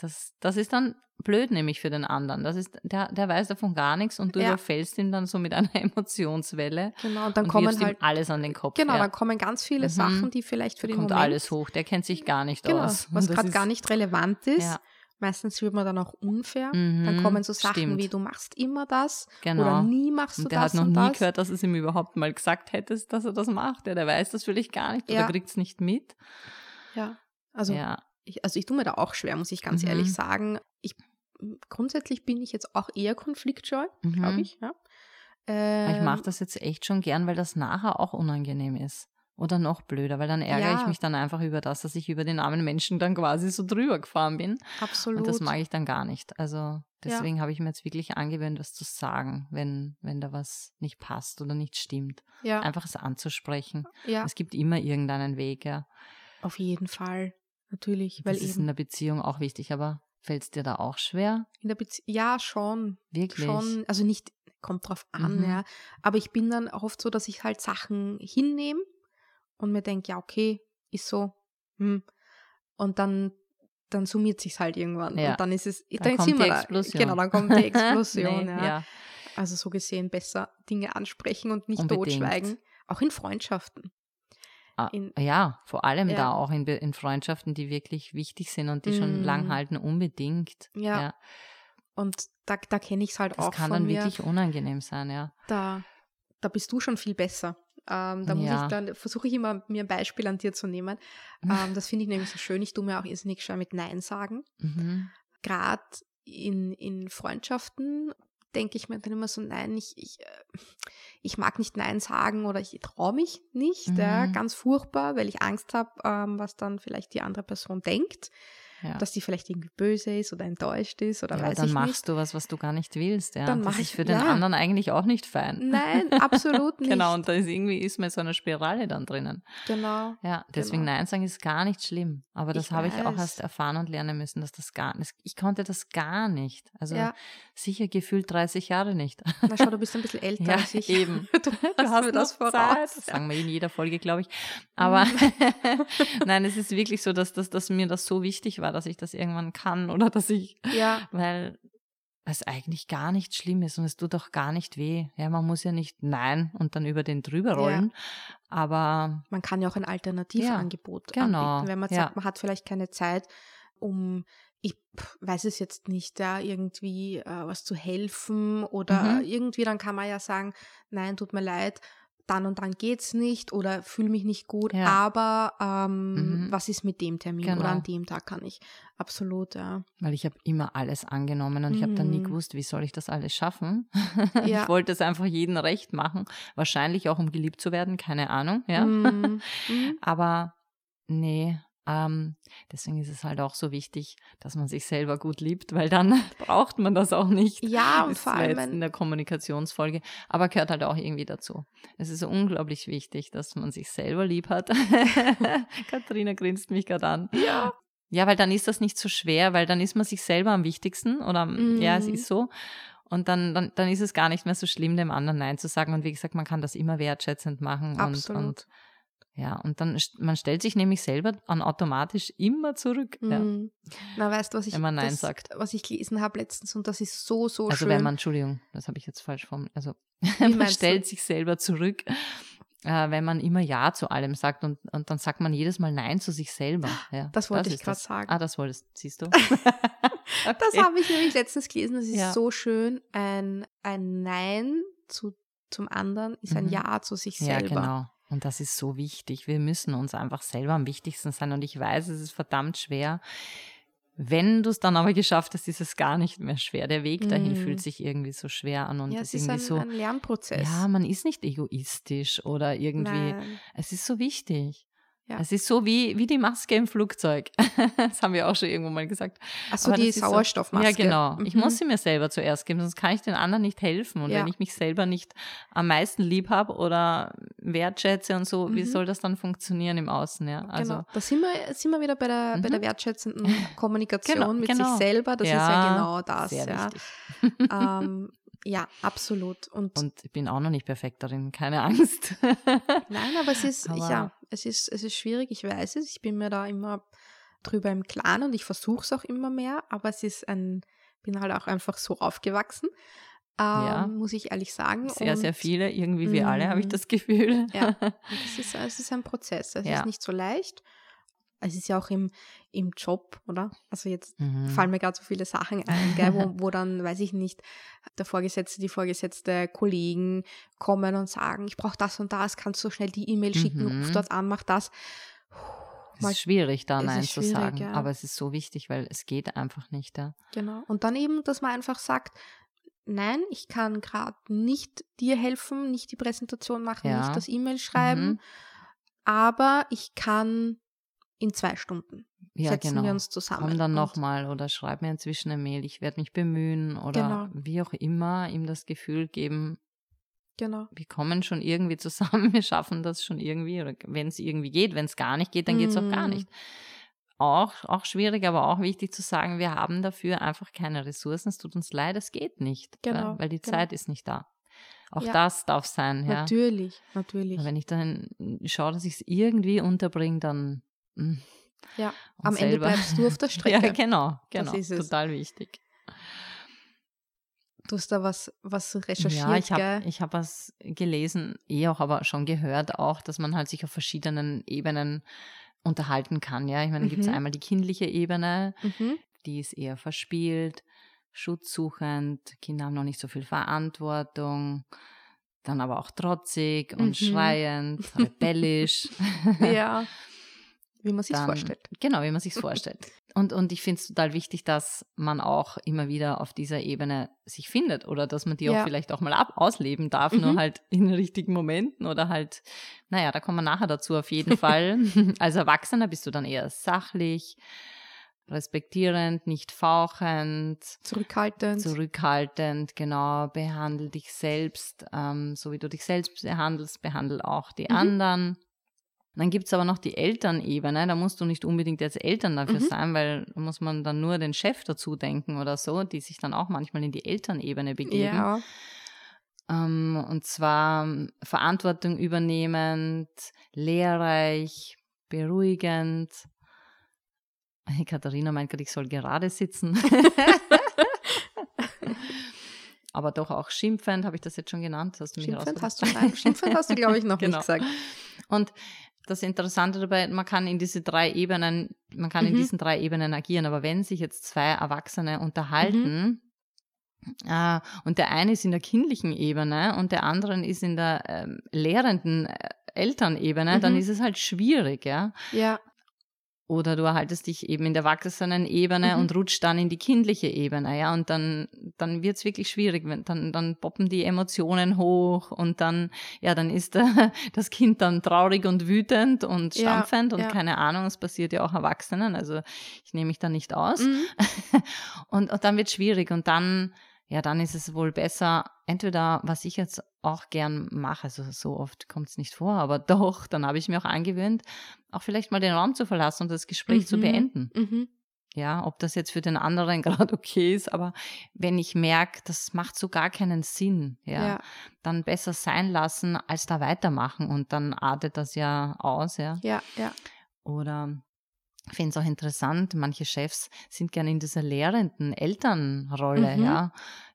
das, das ist dann blöd nämlich für den anderen. Das ist, der, der weiß davon gar nichts und du Ja. überfällst ihn dann so mit einer Emotionswelle genau. Und dann und kommen halt, ihm alles an den Kopf. genau, ja. dann kommen ganz viele Mhm. Sachen, die vielleicht für den kommt Moment, alles hoch. Der kennt sich gar nicht genau, aus. was das gerade gar nicht relevant ist. Ja. Meistens wird man dann auch unfair. Dann Mhm, kommen so Sachen stimmt. wie, du machst immer das Genau. oder nie machst du Und der das hat noch und nie das. gehört, dass es ihm überhaupt mal gesagt hättest, dass er das macht. Ja, der weiß das vielleicht gar nicht Ja. oder kriegt es nicht mit. Ja, also ja. Ich, also ich tue mir da auch schwer, muss ich ganz Mhm. ehrlich sagen. Ich, grundsätzlich bin ich jetzt auch eher konfliktscheu, Mhm. glaube ich. Ja. Ich Ähm, mache das jetzt echt schon gern, weil das nachher auch unangenehm ist. Oder noch blöder, weil dann ärgere ich Ja. mich dann einfach über das, dass ich über den armen Menschen dann quasi so drüber gefahren bin. Absolut. Und das mag ich dann gar nicht. Also deswegen habe ich mir jetzt wirklich angewöhnt, was zu sagen, wenn, wenn da was nicht passt oder nicht stimmt. ja, Einfach es anzusprechen. ja, Es gibt immer irgendeinen Weg, ja. auf jeden Fall. Natürlich, weil das ist in der Beziehung auch wichtig, aber fällt es dir da auch schwer? in der Beziehung, ja, schon. Wirklich? Schon, also nicht, kommt drauf an, Mhm. ja. Aber ich bin dann oft so, dass ich halt Sachen hinnehme und mir denke, ja, okay, ist so. Hm. Und dann, dann summiert sich's halt irgendwann. Ja. Und dann ist es, Dann dann kommt sind die wir da. Explosion. Genau, dann kommt die Explosion, Nee, ja. ja. Also so gesehen besser Dinge ansprechen und nicht Unbedingt. totschweigen. Auch in Freundschaften. Ah, In- ja, vor allem Ja. da auch in, in Freundschaften, die wirklich wichtig sind und die schon Mm. lang halten, unbedingt. Ja, Und da, da kenne ich es halt das auch kann von dann mir. wirklich unangenehm sein, ja. da, da bist du schon viel besser. Ähm, da muss Ja. ich dann, versuche ich immer, mir ein Beispiel an dir zu nehmen. Ähm, das finde ich nämlich so schön. Ich tue mir auch irrsinnig schwer mit Nein sagen. Mhm. Gerade in, in Freundschaften denke ich mir dann immer so, nein, ich, ich, äh, ich mag nicht Nein sagen oder ich traue mich nicht. Ja, Mhm. ganz furchtbar, weil ich Angst habe, ähm, was dann vielleicht die andere Person denkt. Ja. dass die vielleicht irgendwie böse ist oder enttäuscht ist oder ja, weiß dann ich machst nicht. du was, was du gar nicht willst. Ja. Dann das mach ist ich- für den ja. anderen eigentlich auch nicht fein. Nein, absolut nicht. Genau, und da ist irgendwie ist in so einer Spirale dann drinnen. Genau. Ja, deswegen Genau. Nein sagen ist gar nicht schlimm. Aber das habe ich auch erst erfahren und lernen müssen, dass das gar nicht, ich konnte das gar nicht. Also sicher gefühlt 30 Jahre nicht. Na schau, du bist ein bisschen älter als ich. eben. Du, hast mir das voraus. Zeit. Das sagen wir in jeder Folge, glaube ich. Aber nein, es ist wirklich so, dass, dass, dass mir das so wichtig war, dass ich das irgendwann kann oder dass ich, Ja, weil es eigentlich gar nicht schlimm ist und es tut auch gar nicht weh. Ja, man muss ja nicht nein und dann über den drüber rollen. Aber man kann ja auch ein Alternativangebot genau, anbieten, wenn man ja. sagt, man hat vielleicht keine Zeit, um ich weiß es jetzt nicht, da irgendwie äh, was zu helfen oder Mhm. irgendwie, dann kann man ja sagen, nein, tut mir leid, dann und dann geht's nicht oder fühle mich nicht gut, Ja. aber ähm, Mhm. was ist mit dem Termin Genau. oder an dem Tag kann ich. Absolut, ja. weil ich habe immer alles angenommen und ich habe dann nie Mhm. gewusst, wie soll ich das alles schaffen. Ja. Ich wollte es einfach jedem recht machen, wahrscheinlich auch um geliebt zu werden, keine Ahnung, ja. Mhm. Mhm. Aber nee, ähm, deswegen ist es halt auch so wichtig, dass man sich selber gut liebt, weil dann braucht man das auch nicht. Ja, und vor allem, in der Kommunikationsfolge, aber gehört halt auch irgendwie dazu. Es ist unglaublich wichtig, dass man sich selber lieb hat. Katharina grinst mich gerade an. ja, Ja, weil dann ist das nicht so schwer, weil dann ist man sich selber am wichtigsten oder ja, es Mhm. ist so. Und dann, dann, dann ist es gar nicht mehr so schlimm, dem anderen Nein zu sagen. Und wie gesagt, man kann das immer wertschätzend machen. Und, absolut. und ja, und dann, man stellt sich nämlich selber an automatisch immer zurück. Ja. Mhm. Na, weißt du, was ich, Wenn man Nein das, sagt. was ich gelesen habe letztens und das ist so, so Also schön. wenn man, Entschuldigung, das habe ich jetzt falsch formuliert. Also man meinst du? stellt sich selber zurück, äh, wenn man immer Ja zu allem sagt und, und dann sagt man jedes Mal Nein zu sich selber. Ja, Das wollte ich ist grad das. sagen. Ah, das wolltest, siehst du. Das Okay. habe ich nämlich letztens gelesen. Das ist Ja. so schön. Ein, ein Nein zu, zum anderen ist ein Mhm. Ja zu sich Ja, selber. genau. Und das ist so wichtig. Wir müssen uns einfach selber am wichtigsten sein. Und ich weiß, es ist verdammt schwer. Wenn du es dann aber geschafft hast, ist es gar nicht mehr schwer. Der Weg dahin Mhm. fühlt sich irgendwie so schwer an und ja, ist es ist irgendwie ein, so. ein Lernprozess. Ja, man ist nicht egoistisch oder irgendwie. Nein. Es ist so wichtig. Ja. Es ist so wie, wie die Maske im Flugzeug. das haben wir auch schon irgendwo mal gesagt. Achso, Aber die ist so- Sauerstoffmaske. Ja, genau. Ich Mhm. muss sie mir selber zuerst geben, sonst kann ich den anderen nicht helfen. Und Ja. wenn ich mich selber nicht am meisten lieb habe oder wertschätze und so, wie Mhm. soll das dann funktionieren im Außen? Ja, also genau. Da sind wir, sind wir wieder bei der, bei der Mhm. wertschätzenden Kommunikation Genau, mit genau. sich selber. Das ist ja genau das. sehr Ja. Ähm, ja, absolut. Und, Und ich bin auch noch nicht perfekt darin, keine Angst. nein, aber es ist, Aber- ja, es ist, es ist schwierig, ich weiß es. Ich bin mir da immer drüber im Klaren und ich versuche es auch immer mehr, aber es ist ein, bin halt auch einfach so aufgewachsen, ähm, Ja. muss ich ehrlich sagen. Sehr, sehr Und- viele, irgendwie wir alle, habe ich Mhm. das Gefühl. Ja, es ist, es ist ein Prozess. Es Ja. ist nicht so leicht. Es ist ja auch im, im Job, oder? Also jetzt Mhm. fallen mir gerade so viele Sachen ein, gell, wo, wo dann, weiß ich nicht, der Vorgesetzte, die Vorgesetzte, Kollegen kommen und sagen, ich brauche das und das, kannst du schnell die E-Mail schicken, ruf Mhm. dort an, mach das. Es ist schwierig, da Nein zu sagen. ja. Aber es ist so wichtig, weil es geht einfach nicht. Ja. Genau. Und dann eben, dass man einfach sagt, nein, ich kann gerade nicht dir helfen, nicht die Präsentation machen, Ja. nicht das E-Mail schreiben, Mhm. aber ich kann in zwei Stunden. Ja, Setzen genau. wir uns zusammen. Komm dann nochmal oder schreib mir inzwischen eine Mail, ich werde mich bemühen oder Genau. wie auch immer, ihm das Gefühl geben, Genau. wir kommen schon irgendwie zusammen, wir schaffen das schon irgendwie oder wenn es irgendwie geht, wenn es gar nicht geht, dann geht es auch gar Mm. nicht. Auch, auch schwierig, aber auch wichtig zu sagen, wir haben dafür einfach keine Ressourcen, es tut uns leid, es geht nicht, Genau, weil die genau. Zeit ist nicht da. Auch Ja. das darf sein, ja. Natürlich, natürlich. Wenn ich dann schaue, dass ich es irgendwie unterbringe, dann mm. Ja, Und am Ende selber- bleibst du auf der Strecke. Ja, genau, Das genau, total wichtig. Du hast da was, was recherchiert, Ja, ich habe hab was gelesen, eh auch, aber schon gehört auch, dass man halt sich auf verschiedenen Ebenen unterhalten kann. Ja, ich meine, da gibt es Mhm. einmal die kindliche Ebene, Mhm. die ist eher verspielt, schutzsuchend, Kinder haben noch nicht so viel Verantwortung, dann aber auch trotzig und Mhm. schreiend, rebellisch. Ja, wie man sich vorstellt. Genau, wie man sich vorstellt. Und, und ich finde es total wichtig, dass man auch immer wieder auf dieser Ebene sich findet oder dass man die Ja. auch vielleicht auch mal ab ausleben darf, Mhm. nur halt in den richtigen Momenten oder halt, naja, da kommen wir nachher dazu auf jeden Fall. Als Erwachsener bist du dann eher sachlich, respektierend, nicht fauchend, zurückhaltend. Zurückhaltend, genau. Behandle dich selbst, ähm, so wie du dich selbst behandelst, behandle auch die mhm. anderen. Dann gibt es aber noch die Elternebene, da musst du nicht unbedingt jetzt Eltern dafür mhm. sein, weil da muss man dann nur den Chef dazu denken oder so, die sich dann auch manchmal in die Elternebene begeben. Ja. Ähm, und zwar Verantwortung übernehmend, lehrreich, beruhigend. Katharina meint gerade, ich soll gerade sitzen. aber doch auch schimpfend, habe ich das jetzt schon genannt? Hast du mich schimpfend hast du, nein, schimpfend hast du, glaube ich, noch genau. nicht gesagt. Und das Interessante dabei, man kann in diese drei Ebenen, man kann mhm. in diesen drei Ebenen agieren, aber wenn sich jetzt zwei Erwachsene unterhalten, mhm. äh, und der eine ist in der kindlichen Ebene und der andere ist in der ähm, lehrenden äh, Elternebene, mhm. dann ist es halt schwierig, ja. Ja. Oder du erhaltest dich eben in der Erwachsenen-Ebene mhm. und rutscht dann in die kindliche Ebene, ja, und dann, dann wird's wirklich schwierig, wenn, dann, dann poppen die Emotionen hoch und dann, ja, dann ist äh, das Kind dann traurig und wütend und stampfend ja, und ja. keine Ahnung, es passiert ja auch Erwachsenen, also ich nehme mich da nicht aus. Mhm. und, und dann wird's schwierig und dann, ja, dann ist es wohl besser, entweder, was ich jetzt auch gern mache, also so oft kommt es nicht vor, aber doch, dann habe ich mir auch angewöhnt, auch vielleicht mal den Raum zu verlassen und das Gespräch mhm. zu beenden. Mhm. Ja, ob das jetzt für den anderen gerade okay ist, aber wenn ich merke, das macht so gar keinen Sinn, ja, ja, dann besser sein lassen, als da weitermachen und dann artet das ja aus, ja. Ja, ja. Oder ich finde es auch interessant, manche Chefs sind gerne in dieser lehrenden Elternrolle, mhm. ja.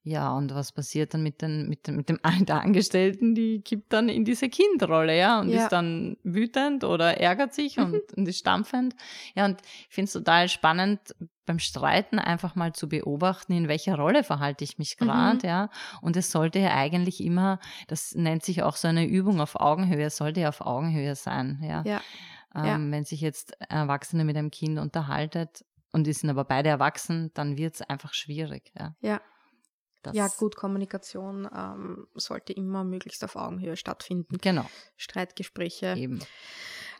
Ja, und was passiert dann mit, den, mit, dem, mit dem der Angestellten? Die kippt dann in diese Kindrolle, ja, und ja. ist dann wütend oder ärgert sich mhm. und, und ist stampfend. Ja, und ich finde es total spannend, beim Streiten einfach mal zu beobachten, in welcher Rolle verhalte ich mich gerade, mhm. ja. Und es sollte ja eigentlich immer, das nennt sich auch so eine Übung auf Augenhöhe, sollte ja auf Augenhöhe sein, ja. ja. Ähm, ja. Wenn sich jetzt Erwachsene mit einem Kind unterhaltet und die sind aber beide erwachsen, dann wird es einfach schwierig. Ja. ja. ja, gut, Kommunikation ähm, sollte immer möglichst auf Augenhöhe stattfinden. Genau. Streitgespräche. Eben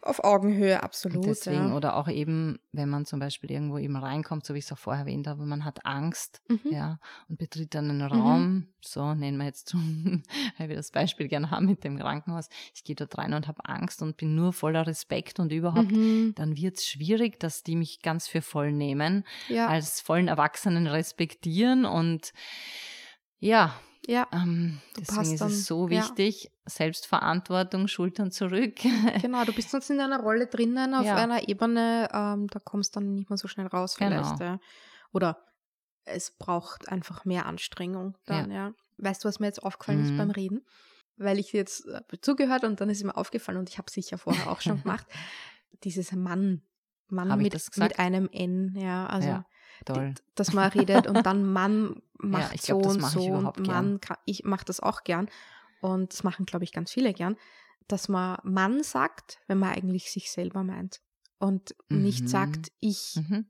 auf Augenhöhe, absolut. Deswegen, ja. oder auch eben, wenn man zum Beispiel irgendwo eben reinkommt, so wie ich es auch vorher erwähnt habe, man hat Angst, mhm. ja, und betritt dann einen Raum, mhm. so nennen wir jetzt, weil wir das Beispiel gerne haben mit dem Krankenhaus, ich gehe dort rein und habe Angst und bin nur voller Respekt und überhaupt, mhm. dann wird es schwierig, dass die mich ganz für voll nehmen, ja. als vollen Erwachsenen respektieren und ja, ja. Ähm, deswegen ist es so wichtig, ja. Selbstverantwortung, Schultern zurück. genau, du bist sonst in einer Rolle drinnen, auf ja. einer Ebene, ähm, da kommst du dann nicht mehr so schnell raus vielleicht. Genau. Ja. Oder es braucht einfach mehr Anstrengung dann, ja. Weißt du, was mir jetzt aufgefallen mhm. ist beim Reden? Weil ich jetzt äh, zugehört und dann ist mir aufgefallen und ich habe es sicher vorher auch schon gemacht, dieses Mann, Mann mit, mit einem N, ja, also Toll. dass man redet und dann Mann macht ja, so glaub, und so und Mann, kann, ich mache das auch gern und das machen, glaube ich, ganz viele gern, dass man Mann sagt, wenn man eigentlich sich selber meint und mhm. nicht sagt, ich mhm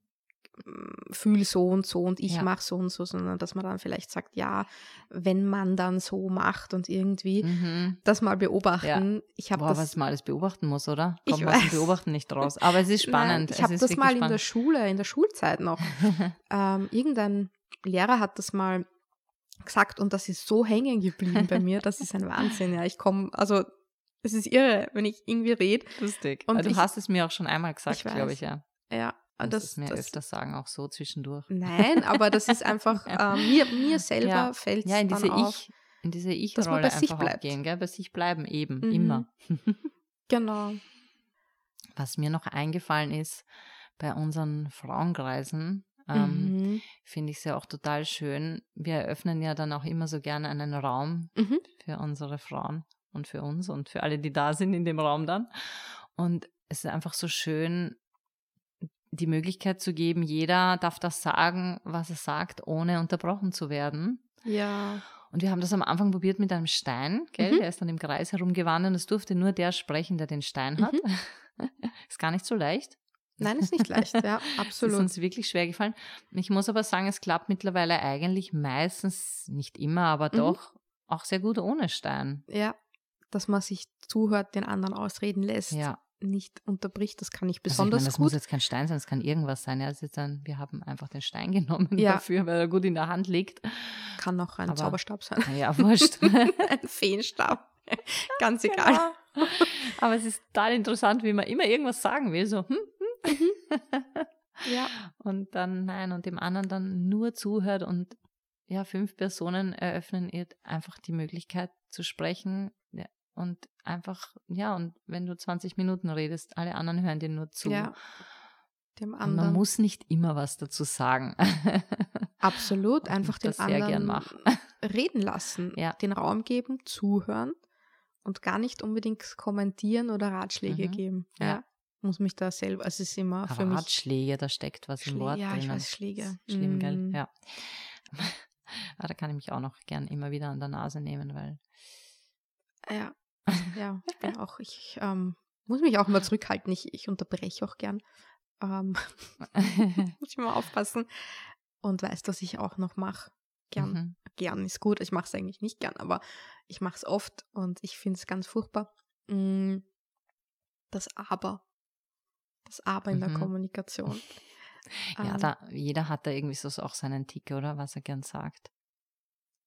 fühle so und so und ich ja. mache so und so, sondern dass man dann vielleicht sagt, ja, wenn man dann so macht und irgendwie mhm. das mal beobachten. Ja. Ich habe das was man alles beobachten muss, oder? Kommt ich weiß. Beobachten nicht raus. Aber es ist spannend. Nein, ich habe das mal spannend. in der Schule, in der Schulzeit noch. ähm, irgendein Lehrer hat das mal gesagt und das ist so hängen geblieben bei mir. Das ist ein Wahnsinn. Ja, ich komme, also es ist irre, wenn ich irgendwie rede. Lustig. Und du ich, hast es mir auch schon einmal gesagt, glaube ich, ja. Ja, das, das mir das, öfters sagen, auch so zwischendurch. Nein, aber das ist einfach, äh, mir, mir selber ja. fällt es ja, in diese dann Ich, in diese Ich-Rolle einfach bleibt. gehen, gell? bei sich bleiben eben, mhm. immer. genau. Was mir noch eingefallen ist, bei unseren Frauenkreisen, ähm, mhm. finde ich es ja auch total schön. Wir eröffnen ja dann auch immer so gerne einen Raum mhm. für unsere Frauen und für uns und für alle, die da sind in dem Raum dann. Und es ist einfach so schön, die Möglichkeit zu geben, jeder darf das sagen, was er sagt, ohne unterbrochen zu werden. Ja. Und wir haben das am Anfang probiert mit einem Stein, gell? Mhm. Der ist dann im Kreis herumgewandert und es durfte nur der sprechen, der den Stein hat. Mhm. ist gar nicht so leicht. Nein, ist nicht leicht, ja, absolut. ist uns wirklich schwer gefallen. Ich muss aber sagen, es klappt mittlerweile eigentlich meistens, nicht immer, aber mhm. doch auch sehr gut ohne Stein. Ja, dass man sich zuhört, den anderen ausreden lässt. Ja nicht unterbricht. Das kann ich besonders also ich meine, das gut. muss jetzt kein Stein sein, es kann irgendwas sein. Ja, jetzt dann, wir haben einfach den Stein genommen Ja. dafür, weil er gut in der Hand liegt. Kann auch ein Aber- Zauberstab sein. Ja, wurscht. ein Feenstab. Ganz egal. Genau. Aber es ist total interessant, wie man immer irgendwas sagen will, so, hm, Ja. und dann nein, und dem anderen dann nur zuhört und ja, fünf Personen eröffnen ihr einfach die Möglichkeit zu sprechen ja, und einfach, ja, und wenn du 20 Minuten redest, alle anderen hören dir nur zu. Ja. Dem Und anderen. man muss nicht immer was dazu sagen. Absolut. Ich Einfach den anderen reden lassen. Ja. Den Raum geben, zuhören und gar nicht unbedingt kommentieren oder Ratschläge Mhm. geben. Ja. Ja. Muss mich da selber, es ist immer für Aber mich. Ratschläge, da steckt was im Schlä- Wort ja, ich drinnen. weiß, Schläge. Schlimm, gell? Mm. Ja. Ah, da kann ich mich auch noch gern immer wieder an der Nase nehmen, weil Ja, ja, ich bin auch, ich ähm, muss mich auch mal zurückhalten. Ich, ich unterbreche auch gern. Ähm, muss ich mal aufpassen. Und weiß, dass ich auch noch mache. Gern. Mhm. Gern ist gut. Ich mache es eigentlich nicht gern, aber ich mache es oft und ich finde es ganz furchtbar. Mm, Das Aber. Das Aber in der Mhm. Kommunikation. Ja, Ähm, da, jeder hat da irgendwie so auch seinen Tick, oder? Was er gern sagt.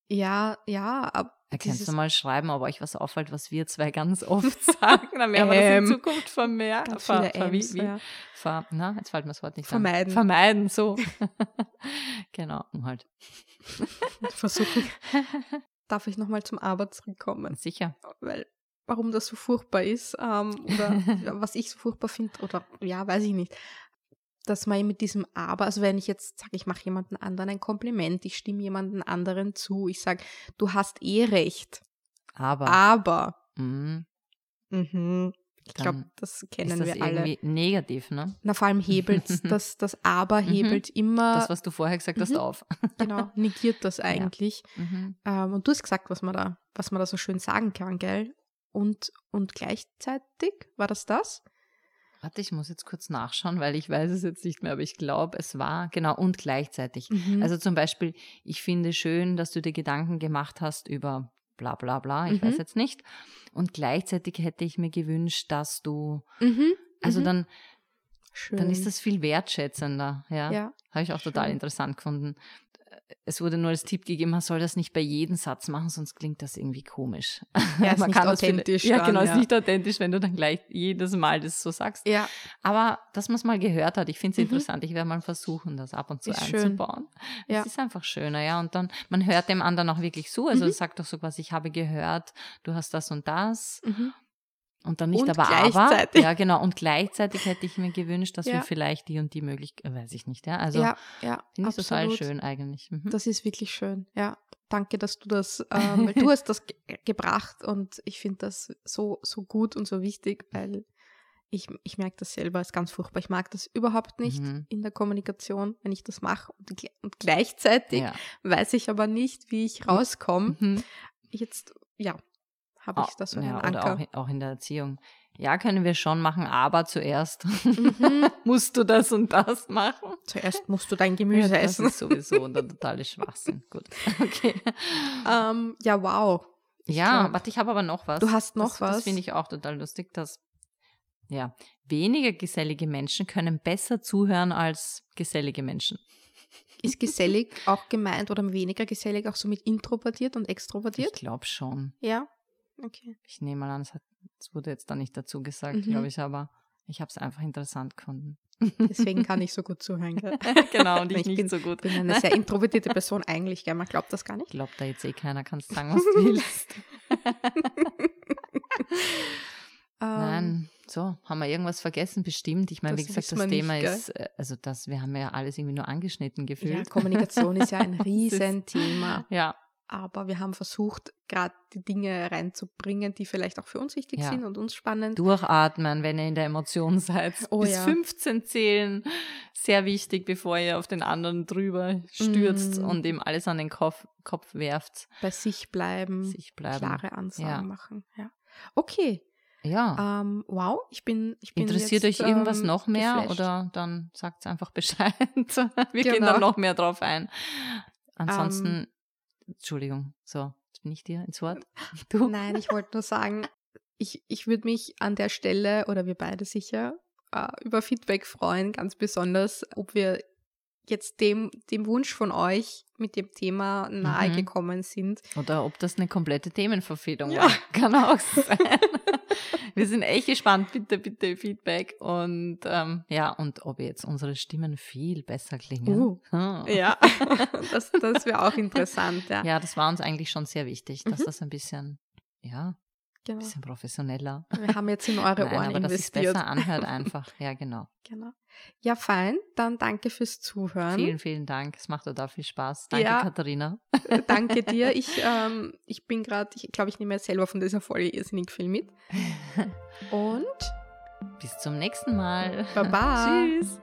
ja, ja, aber Erkennst dieses- du mal schreiben, ob euch was auffällt, was wir zwei ganz oft sagen? Dann werden wir das Ähm, in Zukunft vermehren. ganz Ver, ver, wie, Ms, wie, ja. ver, na, jetzt fällt mir das Wort nicht Vermeiden. an. Vermeiden, so. genau, um halt. versuchen. Darf ich nochmal zum Aber zurückkommen? Sicher. weil warum das so furchtbar ist ähm, oder was ich so furchtbar finde oder ja, weiß ich nicht, dass man mit diesem Aber, also wenn ich jetzt sage, ich mache jemanden anderen ein Kompliment, ich stimme jemanden anderen zu, ich sage, du hast eh recht, Aber aber mm, mhm, ich glaube, das kennen das wir alle. irgendwie negativ, ne? Na, vor allem hebelt das, das Aber hebelt immer, Das, was du vorher gesagt hast, Mhm. auf. genau, negiert das eigentlich. Mhm. Ähm, und du hast gesagt, was man da, was man da so schön sagen kann, gell? Und, und gleichzeitig, war das das? Warte, ich muss jetzt kurz nachschauen, weil ich weiß es jetzt nicht mehr, aber ich glaube, es war genau und gleichzeitig. Mhm. Also zum Beispiel, ich finde schön, dass du dir Gedanken gemacht hast über bla bla bla, ich Mhm. weiß jetzt nicht. Und gleichzeitig hätte ich mir gewünscht, dass du, Mhm. also mhm. dann, Schön. dann ist das viel wertschätzender. Ja, ja. habe ich auch total schön. interessant gefunden. Es wurde nur als Tipp gegeben, man soll das nicht bei jedem Satz machen, sonst klingt das irgendwie komisch. Ja, ist Man nicht kann das authentisch Ja, dann, genau, ja. ist nicht authentisch, wenn du dann gleich jedes Mal das so sagst. Ja, Aber dass man es mal gehört hat, ich finde es Mhm. interessant. Ich werde mal versuchen, das ab und zu Ist schön. einzubauen. Ja. Es ist einfach schöner, ja. Und dann, man hört dem anderen auch wirklich zu. Also Mhm. sagt doch so quasi, ich habe gehört, du hast das und das. mhm. Und dann nicht Und aber gleichzeitig. aber. Ja, genau. Und gleichzeitig hätte ich mir gewünscht, dass Ja. wir vielleicht die und die Möglichkeit, weiß ich nicht, ja. Also ja, ja, finde ich total schön eigentlich. Mhm. Das ist wirklich schön. Ja, danke, dass du das, ähm, weil du hast das ge gebracht und ich finde das so, so gut und so wichtig, weil ich, ich merke das selber, ist ganz furchtbar. Ich mag das überhaupt nicht Mhm. in der Kommunikation, wenn ich das mache. Und, und gleichzeitig ja. weiß ich aber nicht, wie ich rauskomme. Mhm. Jetzt, ja, habe ich Au- das so ja, einen auch, Anker. in- auch in der Erziehung. Ja, können wir schon machen, aber zuerst Mhm. musst du das und das machen. Zuerst musst du dein Gemüse Ja, das essen. ist sowieso der totale Schwachsinn. Gut. Okay. Ähm, ja, wow. Ich ja, glaub, warte, ich habe aber noch was. Du hast noch das, was? Das finde ich auch total lustig, dass ja, weniger gesellige Menschen können besser zuhören als gesellige Menschen. Ist gesellig auch gemeint oder weniger gesellig auch so mit introvertiert und Ich extrovertiert? glaube schon. Ja. Okay. Ich nehme mal an, es, hat, es wurde jetzt da nicht dazu gesagt, Mhm. glaube ich, aber ich habe es einfach interessant gefunden. Deswegen kann ich so gut zuhören. Gell? genau, und ich, Ich nicht bin- so gut. Ich bin eine sehr introvertierte Person eigentlich, gell? Man glaubt das gar Ich nicht. glaube, da jetzt eh keiner, kannst sagen, was du willst. Ähm, Nein, so, haben wir irgendwas vergessen? Bestimmt. Ich meine, wie gesagt, das nicht, Thema gell? ist, äh, also das, wir haben ja alles irgendwie nur angeschnitten Ja, gefühlt. Kommunikation ist ja ein Riesenthema. Ja, Aber wir haben versucht, gerade die Dinge reinzubringen, die vielleicht auch für uns wichtig Ja. sind und uns spannend. durchatmen, wenn ihr in der Emotion seid. Oh Bis ja. 15 zählen, sehr wichtig, bevor ihr auf den anderen drüber stürzt Mm. und ihm alles an den Kopf, Kopf werft. Bei sich bleiben, Sich bleiben. klare Ansagen Ja. machen. Ja. Okay. Ja. Ähm, wow, ich bin, ich bin Interessiert jetzt, euch irgendwas ähm, noch mehr geflasht. oder dann sagt einfach Bescheid. Wir gehen Genau. dann noch mehr drauf ein. Ansonsten, Ähm. Entschuldigung, so, jetzt bin ich dir ins Wort. Du? Nein, ich wollte nur sagen, ich, ich würde mich an der Stelle, oder wir beide sicher, äh, über Feedback freuen, ganz besonders, ob wir jetzt dem, dem Wunsch von euch mit dem Thema nahe mhm. gekommen sind. Oder ob das eine komplette Themenverfehlung ja. war. Kann auch sein. Wir sind echt gespannt. Bitte, bitte Feedback. Und ähm, ja, und ob jetzt unsere Stimmen viel besser klingen. Uh, oh. Ja, das, das wäre auch interessant. Ja. ja, das war uns eigentlich schon sehr wichtig, dass mhm. das ein bisschen, ja, Genau. Bisschen professioneller. Wir haben jetzt in eure Nein, Ohren aber investiert. Dass es besser anhört einfach. Ja, genau. Genau. Ja, fein. Dann danke fürs Zuhören. Vielen, vielen Dank. Es macht total viel Spaß. Danke, ja, Katharina. Äh, danke dir. Ich, ähm, ich bin gerade, ich glaube, ich nehme jetzt selber von dieser Folge irrsinnig viel mit. Und bis zum nächsten Mal. Baba. Tschüss.